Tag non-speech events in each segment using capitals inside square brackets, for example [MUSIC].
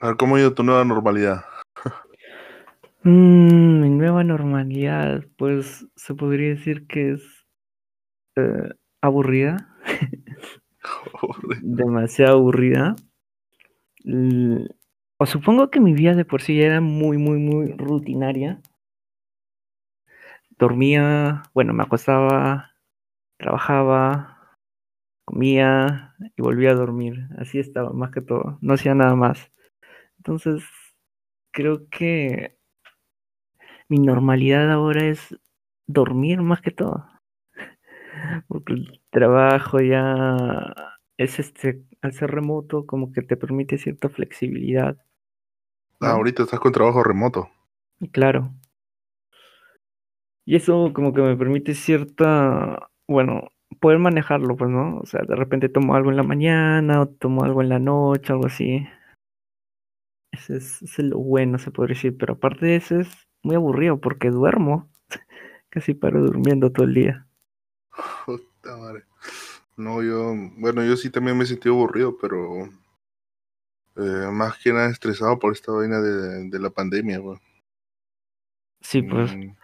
A ver, ¿cómo ha ido tu nueva normalidad? Mm, mi nueva normalidad, pues se podría decir que es eh, aburrida, [LAUGHS] demasiado aburrida. L- O supongo que mi vida de por sí era muy, muy, muy rutinaria. Dormía, bueno, me acostaba, trabajaba, comía y volvía a dormir. Así estaba, más que todo. No hacía nada más. Entonces, creo que mi normalidad ahora es dormir más que todo. [LAUGHS] Porque el trabajo ya es este, al ser remoto, como que te permite cierta flexibilidad. Ah, ahorita estás con trabajo remoto. Claro. Y eso como que me permite cierta, bueno, poder manejarlo, pues, ¿no? O sea, de repente tomo algo en la mañana o tomo algo en la noche, algo así. Ese es, es lo bueno, se podría decir. Pero aparte de eso es muy aburrido porque duermo. [LAUGHS] Casi paro durmiendo todo el día. Puta madre. No, yo, bueno, yo sí también me he sentido aburrido, pero eh, más que nada estresado por esta vaina de, de la pandemia, weón. Sí, pues. Mm,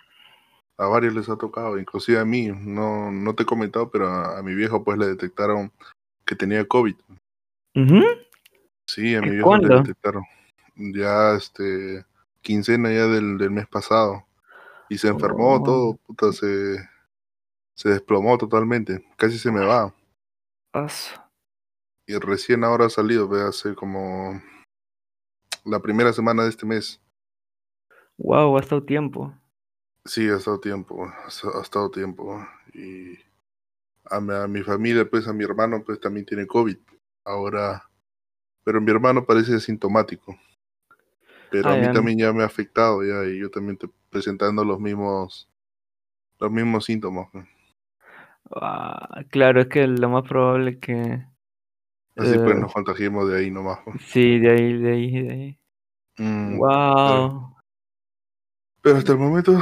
A varios les ha tocado, inclusive a mí, no, no te he comentado, pero a, a mi viejo pues le detectaron que tenía COVID. Sí, a mi ¿Y viejo le detectaron. Ya, este, quincena ya del, del mes pasado. Y se enfermó Oh, todo, puta, se, se desplomó totalmente. Casi se me va. Y recién ahora ha salido, ve, hace como la primera semana de este mes. Wow, ha estado tiempo. Sí, ha estado tiempo, ha estado tiempo. Y a mi, a mi familia, pues a mi hermano, pues también tiene COVID. Ahora, pero mi hermano parece asintomático. Pero Ah, a mí también ya me ha afectado, ya, y yo también estoy presentando los mismos, los mismos síntomas. ¿no? Ah, claro, es que lo más probable que... Así pues eh, nos contagiemos de ahí nomás. ¿no? sí, de ahí, de ahí, de ahí. Mm, Wow, pero hasta el momento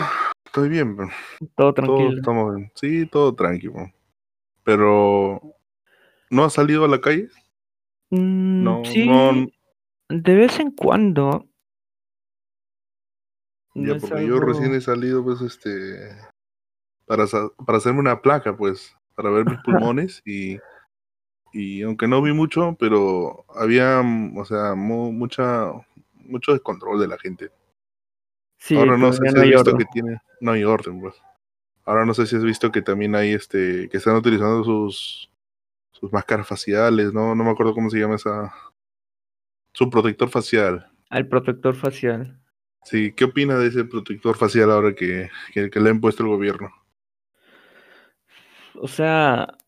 estoy bien, pues. todo tranquilo. estamos bien. Sí, todo tranquilo. Pero, ¿no has salido a la calle? Mm, No, no, sí, de vez en cuando. Ya, porque yo recién he salido, pues, este, para, para hacerme una placa, pues, para ver mis [LAUGHS] pulmones y, y aunque no vi mucho, pero había, o sea, mu- mucha, mucho descontrol de la gente. Sí, Ahora no sé si no has visto orden. que tiene, no hay orden, pues. Ahora no sé si has visto que también hay, este, que están utilizando sus, sus máscaras faciales, no, no me acuerdo cómo se llama esa, su protector facial. Al protector facial. Sí, ¿qué opina de ese protector facial ahora que, que, le ha impuesto el gobierno? O sea,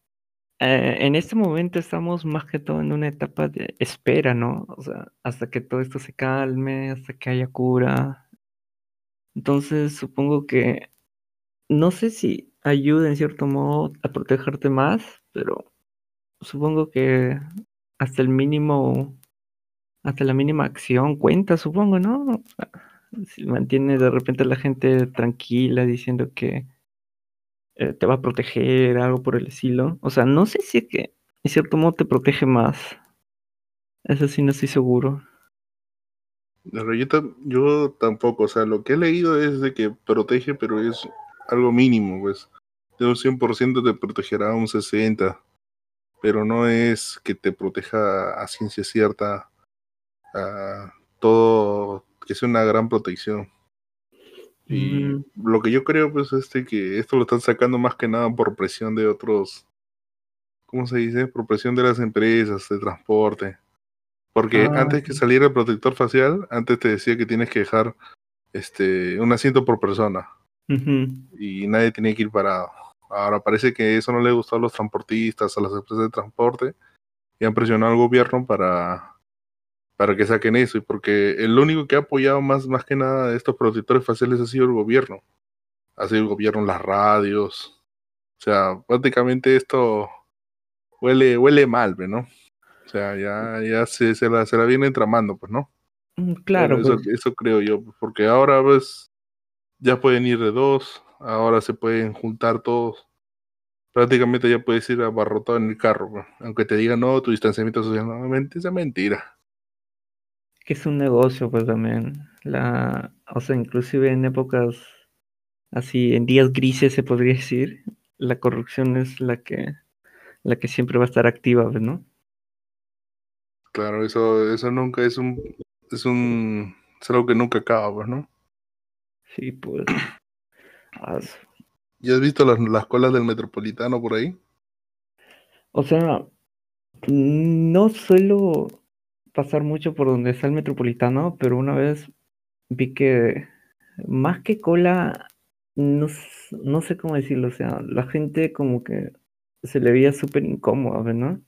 eh, en este momento estamos más que todo en una etapa de espera, ¿no? O sea, hasta que todo esto se calme, hasta que haya cura. Entonces, supongo que no sé si ayuda en cierto modo a protegerte más, pero supongo que hasta el mínimo, hasta la mínima acción cuenta, supongo, ¿no? O sea, mantiene de repente a la gente tranquila diciendo que eh, te va a proteger, algo por el estilo. O sea, no sé si es que en cierto modo te protege más. Eso sí, no estoy seguro. Pero yo, yo tampoco, o sea, lo que he leído es de que protege, pero es algo mínimo, pues. De un 100% te protegerá un 60%, pero no es que te proteja a ciencia cierta, a todo, que sea una gran protección. Y Mm, lo que yo creo, pues, es de que esto lo están sacando más que nada por presión de otros, ¿cómo se dice? Por presión de las empresas de transporte. Porque ah, antes que saliera el protector facial, antes te decía que tienes que dejar este un asiento por persona y nadie tenía que ir parado. Ahora parece que eso no le gustó a los transportistas, a las empresas de transporte y han presionado al gobierno para, para que saquen eso. Y porque el único que ha apoyado más, más que nada estos protectores faciales ha sido el gobierno. Ha sido el gobierno, las radios. O sea, prácticamente esto huele, huele mal, ¿ve, ¿no? O sea, ya, ya se, se, la, se la viene tramando, pues, ¿no? Mm, Claro, Bueno, pues. eso creo yo, porque ahora pues ya pueden ir de dos, ahora se pueden juntar todos. Prácticamente ya puedes ir abarrotado en el carro, pues, aunque te digan no, tu distanciamiento social, no, ment- esa es mentira. Es un negocio, pues también. La, o sea, inclusive en épocas así, en días grises se podría decir, la corrupción es la que, la que siempre va a estar activa, pues, ¿no? Claro, eso, eso nunca es un, es un, es algo que nunca acaba, pues, ¿no? Sí, pues. [CLEARS THROAT] Ah, ¿Ya has visto las, las colas del metropolitano por ahí? O sea, no suelo pasar mucho por donde está el metropolitano, pero una vez vi que más que cola, no, no sé cómo decirlo, o sea, la gente como que se le veía súper incómoda, ¿no?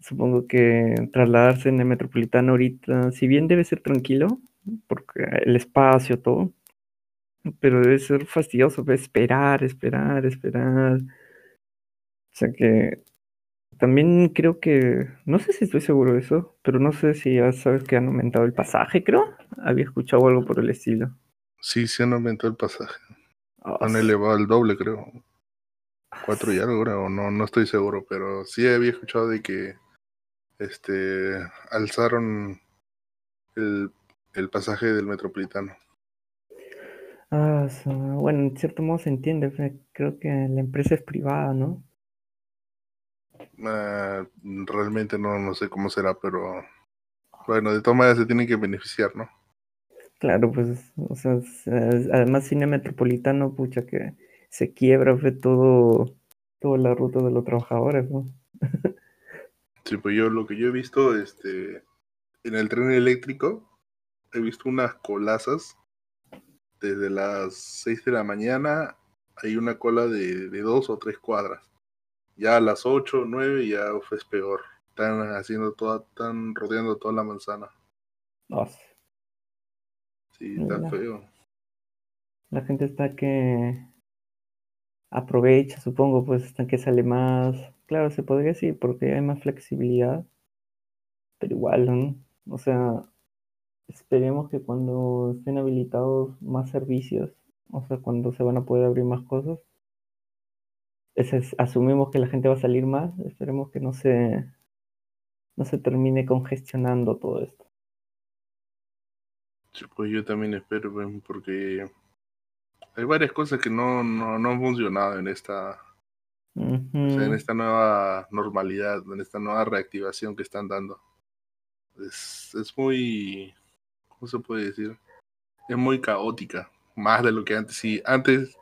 Supongo que trasladarse en el metropolitano ahorita, si bien debe ser tranquilo, porque el espacio, todo, pero debe ser fastidioso, esperar, esperar, esperar. O sea que también creo que, no sé si estoy seguro de eso, pero no sé si ya sabes que han aumentado el pasaje, creo. Había escuchado algo por el estilo. Sí, se han aumentado el pasaje. Ah, Han elevado el doble, creo. Cuatro y algo, creo. No, no estoy seguro, pero sí había escuchado de que este alzaron el, el pasaje del metropolitano. ah, bueno, en cierto modo se entiende, creo que la empresa es privada, ¿no? Ah, realmente no, no sé cómo será, pero bueno, de todas maneras se tienen que beneficiar, ¿no? Claro, pues, o sea, además cine metropolitano, pucha, que se quiebra, fue todo, toda la ruta de los trabajadores, ¿no? Sí, pues yo lo que yo he visto, este, en el tren eléctrico, he visto unas colazas desde las 6 de la mañana, hay una cola de, de dos o tres cuadras. Ya a las 8 o 9 ya uf, es peor. Están haciendo toda, están rodeando toda la manzana. S- Sí, está La- feo. La gente está que aprovecha, supongo, pues hasta que sale más. Claro, se podría decir porque hay más flexibilidad, pero igual, ¿no? O sea, esperemos que cuando estén habilitados más servicios, o sea, cuando se van a poder abrir más cosas, es- asumimos que la gente va a salir más, esperemos que no se, no se termine congestionando todo esto. Sí, pues yo también espero, porque hay varias cosas que no, no, no han funcionado en esta, o sea, en esta nueva normalidad, en esta nueva reactivación que están dando. Es, es muy, ¿cómo se puede decir? Es muy caótica, más de lo que antes. Sí, antes,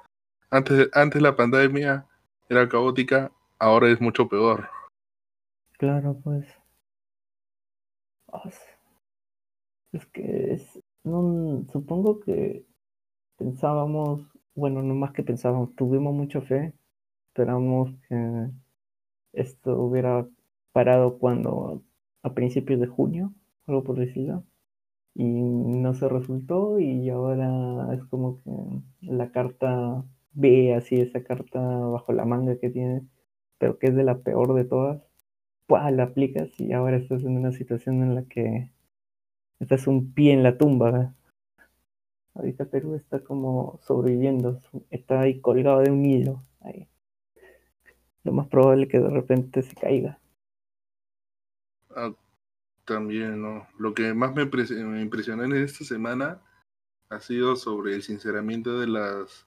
antes, antes la pandemia era caótica, ahora es mucho peor. Claro, pues. Es que es, no, supongo que pensábamos, bueno, no más que pensábamos, tuvimos mucha fe, esperamos que esto hubiera parado cuando, a principios de junio, algo por decirlo, y no se resultó y ahora es como que la carta B, así esa carta bajo la manga que tienes, pero que es de la peor de todas, la aplicas y ahora estás en una situación en la que estás un pie en la tumba. Ahorita Perú está como sobreviviendo, está ahí colgado de un hilo. Ahí. Lo más probable es que de repente se caiga. Ah, también, ¿no? Lo que más me impresionó en esta semana ha sido sobre el sinceramiento de las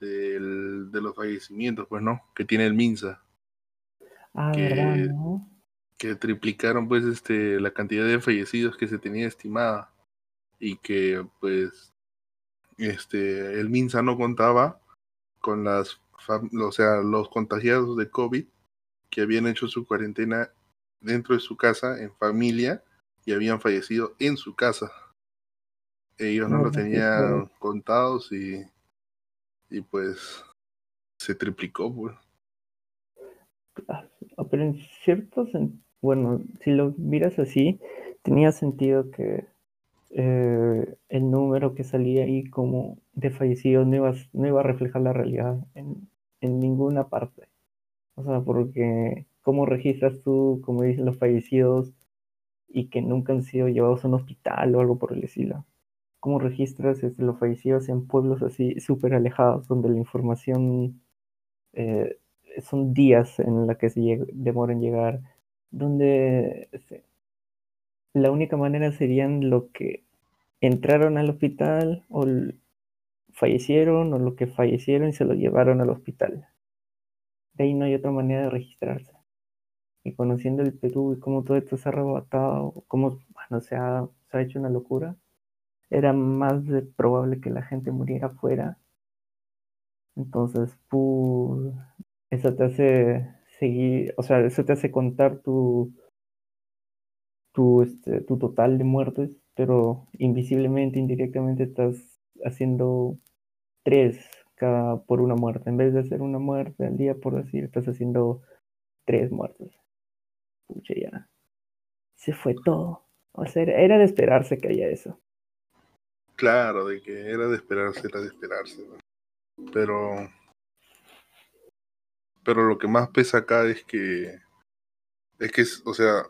del- de los fallecimientos, pues, ¿no? Que tiene el Minsa, Ah, ¿verdad, que, no? que triplicaron, pues, este, la cantidad de fallecidos que se tenía estimada y que, pues, este, el Minsa no contaba con las, o sea, los contagiados de COVID que habían hecho su cuarentena dentro de su casa, en familia, y habían fallecido en su casa. Ellos no No lo tenían contados y, y pues se triplicó, pues. Ah, Pero en cierto sen- bueno, si lo miras así, tenía sentido que eh, el número que salía ahí como de fallecidos no iba, no iba a reflejar la realidad en, en ninguna parte. O sea, porque ¿cómo registras tú, como dicen los fallecidos, y que nunca han sido llevados a un hospital o algo por el estilo? ¿Cómo registras este, los fallecidos en pueblos así súper alejados, donde la información eh, son días en la que se demora en llegar, donde este, la única manera serían lo que entraron al hospital o fallecieron o lo que fallecieron y se lo llevaron al hospital. De ahí no hay otra manera de registrarse. Y conociendo el Perú y cómo todo esto se ha arrebatado, cómo bueno, se, se ha hecho una locura, era más probable que la gente muriera afuera. Entonces, pues, eso te hace seguir, o sea, eso te hace contar tu, tu, este, tu total de muertes, pero invisiblemente, indirectamente estás haciendo tres cada por una muerte. En vez de hacer una muerte al día, por decir, estás haciendo tres muertes. Pucha, ya. Se fue todo. O sea, era de esperarse que haya eso. Claro, de que era de esperarse, era de esperarse. Pero. Pero lo que más pesa acá es que. Es que, o sea,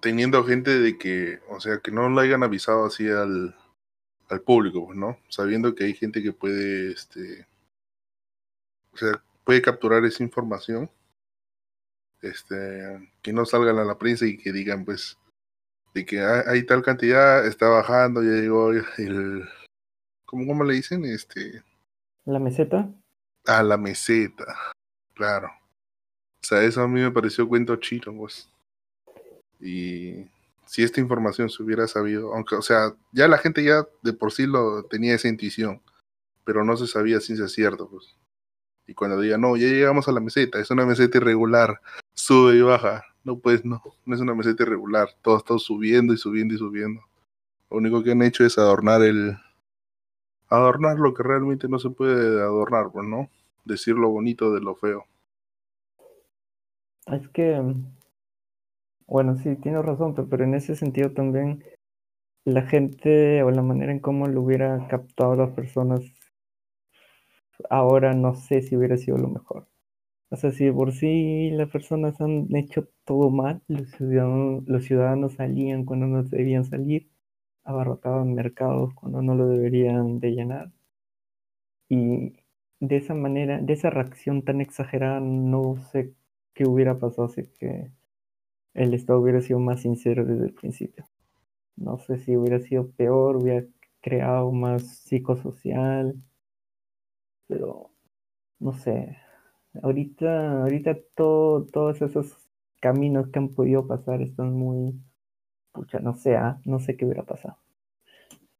teniendo gente de que, o sea, que no lo hayan avisado así al, al público, pues, ¿no? Sabiendo que hay gente que puede, este, o sea, puede capturar esa información, este, que no salgan a la prensa y que digan, pues, de que hay, tal cantidad, está bajando, ya llegó el, ¿cómo, ¿cómo le dicen? Este, ¿La meseta? Ah, la meseta, claro. O sea, eso a mí me pareció cuento chino, pues. Y si esta información se hubiera sabido, aunque, o sea, ya la gente ya de por sí lo tenía esa intuición, pero no se sabía si es cierto, pues. Y cuando diga, no, ya llegamos a la meseta, es una meseta irregular, sube y baja. No, pues no, no es una meseta irregular, todo está subiendo y subiendo y subiendo. Lo único que han hecho es adornar el. Adornar lo que realmente no se puede adornar, pues, ¿no? Decir lo bonito de lo feo. Es que bueno, sí, tienes razón, pero en ese sentido también la gente o la manera en cómo lo hubiera captado las personas ahora no sé si hubiera sido lo mejor. O sea, si por sí las personas han hecho todo mal, los ciudadanos, salían cuando no debían salir, abarrotaban mercados cuando no lo deberían de llenar. Y de esa manera, de esa reacción tan exagerada, no sé qué hubiera pasado si el Estado hubiera sido más sincero desde el principio. No sé si hubiera sido peor, hubiera creado más psicosocial, pero no sé. Ahorita, ahorita todo, todos esos caminos que han podido pasar están muy, pucha, no sé, ¿ah? no sé qué hubiera pasado.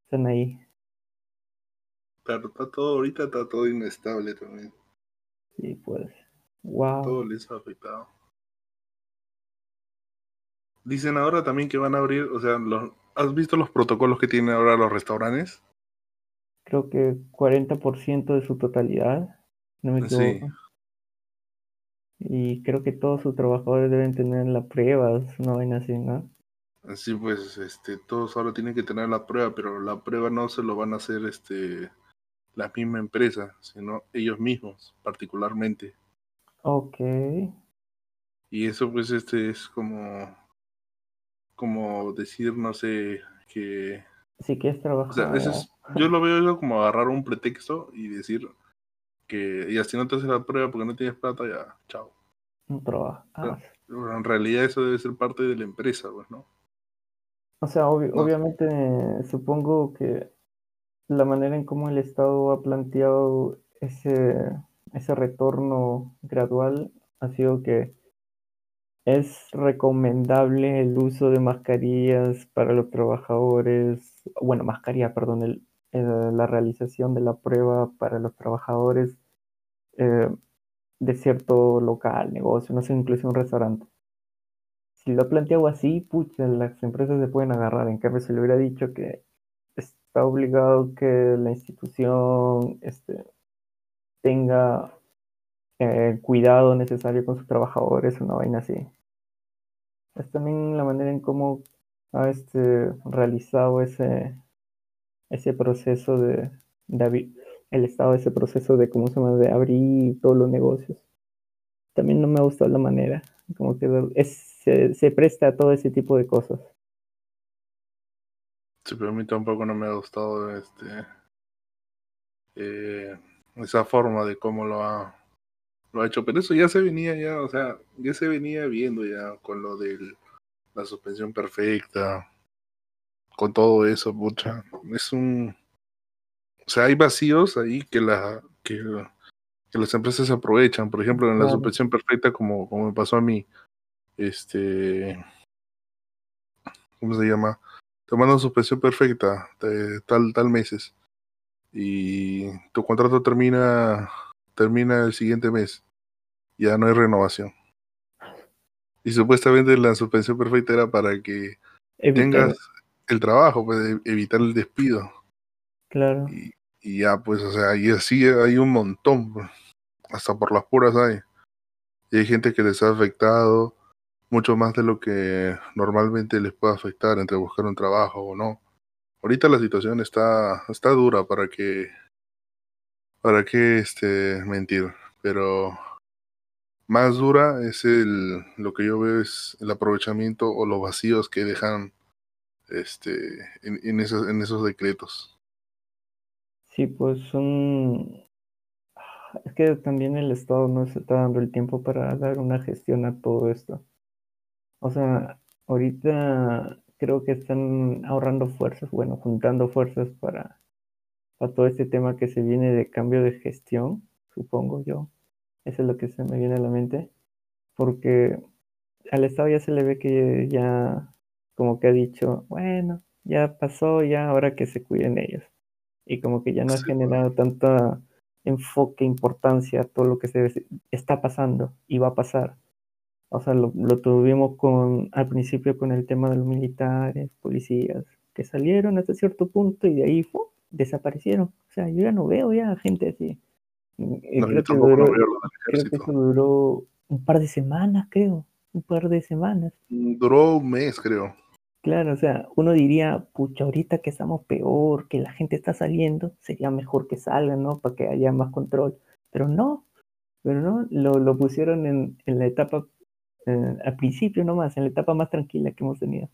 Están ahí. Claro, está todo, ahorita está todo inestable también. Sí, pues. Wow. Todo les ha afectado. Dicen ahora también que van a abrir, o sea, los, ¿has visto los protocolos que tienen ahora los restaurantes? Creo que 40% de su totalidad, no me equivoco. Y creo que todos sus trabajadores deben tener la prueba, no ven así, ¿no? Así pues, este, todos ahora tienen que tener la prueba, pero la prueba no se lo van a hacer este la misma empresa, sino ellos mismos, particularmente. Ok. Y eso pues este es como como decir, no sé, que... Si quieres trabajar. O sea, yo lo [LAUGHS] veo como agarrar un pretexto y decir que ya si no te haces la prueba porque no tienes plata, ya, chao. No trabaja. Ah. en realidad eso debe ser parte de la empresa, pues, ¿no? O sea, obviamente supongo que la manera en cómo el Estado ha planteado ese, ese retorno gradual ha sido que es recomendable el uso de mascarillas para los trabajadores, bueno, mascarilla, perdón, la realización de la prueba para los trabajadores eh, de cierto local, negocio, no sé, incluso un restaurante. Si lo planteado así, pucha, las empresas se pueden agarrar. En cambio, si le hubiera dicho que está obligado que la institución este, tenga el cuidado necesario con sus trabajadores, una vaina así es también la manera en cómo ha este, realizado ese, ese proceso de, el Estado, ese proceso de, ¿cómo se llama?, de abrir todos los negocios. También no me ha gustado la manera, como que se, se, presta a todo ese tipo de cosas. Sí, pero a mí tampoco no me ha gustado este eh, esa forma de cómo lo ha lo ha hecho, pero eso ya se venía ya, o sea, ya se venía viendo ya con lo de la suspensión perfecta, con todo eso, pucha. Es un... O sea, hay vacíos ahí que, la, que, que las empresas aprovechan. Por ejemplo, en la Claro. suspensión perfecta, como, como me pasó a mí, este... ¿Cómo se llama? Te mandan suspensión perfecta de tal, tal meses. Y tu contrato termina, termina el siguiente mes. Ya no hay renovación. Y supuestamente la suspensión perfecta era para que Evitar, tengas el trabajo, pues, de evitar el despido. claro. Y, y ya, pues, o sea, y así hay un montón, pues, hasta por las puras hay. Y hay gente que les ha afectado mucho más de lo que normalmente les puede afectar entre buscar un trabajo o no. Ahorita la situación está, está dura para que, para que este, mentir, pero más dura es el, lo que yo veo es el aprovechamiento o los vacíos que dejan este, en, esos, en esos decretos. Sí, pues son... Es que también el Estado no se está dando el tiempo para dar una gestión a todo esto. O sea, ahorita creo que están ahorrando fuerzas, bueno, juntando fuerzas para, para todo este tema que se viene de cambio de gestión, supongo yo. Eso es lo que se me viene a la mente. Porque al Estado ya se le ve que ya como que ha dicho, bueno, ya pasó, ya ahora que se cuiden ellos. Y como que ya no ha generado tanta enfoque, importancia a todo lo que se está pasando y va a pasar. O sea, lo, lo tuvimos con al principio con el tema de los militares, policías, que salieron hasta cierto punto y de ahí desaparecieron. O sea, yo ya no veo ya gente así. No, creo que no duró, creo que eso duró un par de semanas, creo. Un par de semanas. Duró un mes, creo. Claro, o sea, uno diría, pucha, ahorita que estamos peor, que la gente está saliendo, sería mejor que salgan, ¿no? Para que haya más control. Pero no, pero no, lo, lo pusieron en, en la etapa, eh, al principio nomás, en la etapa más tranquila que hemos tenido.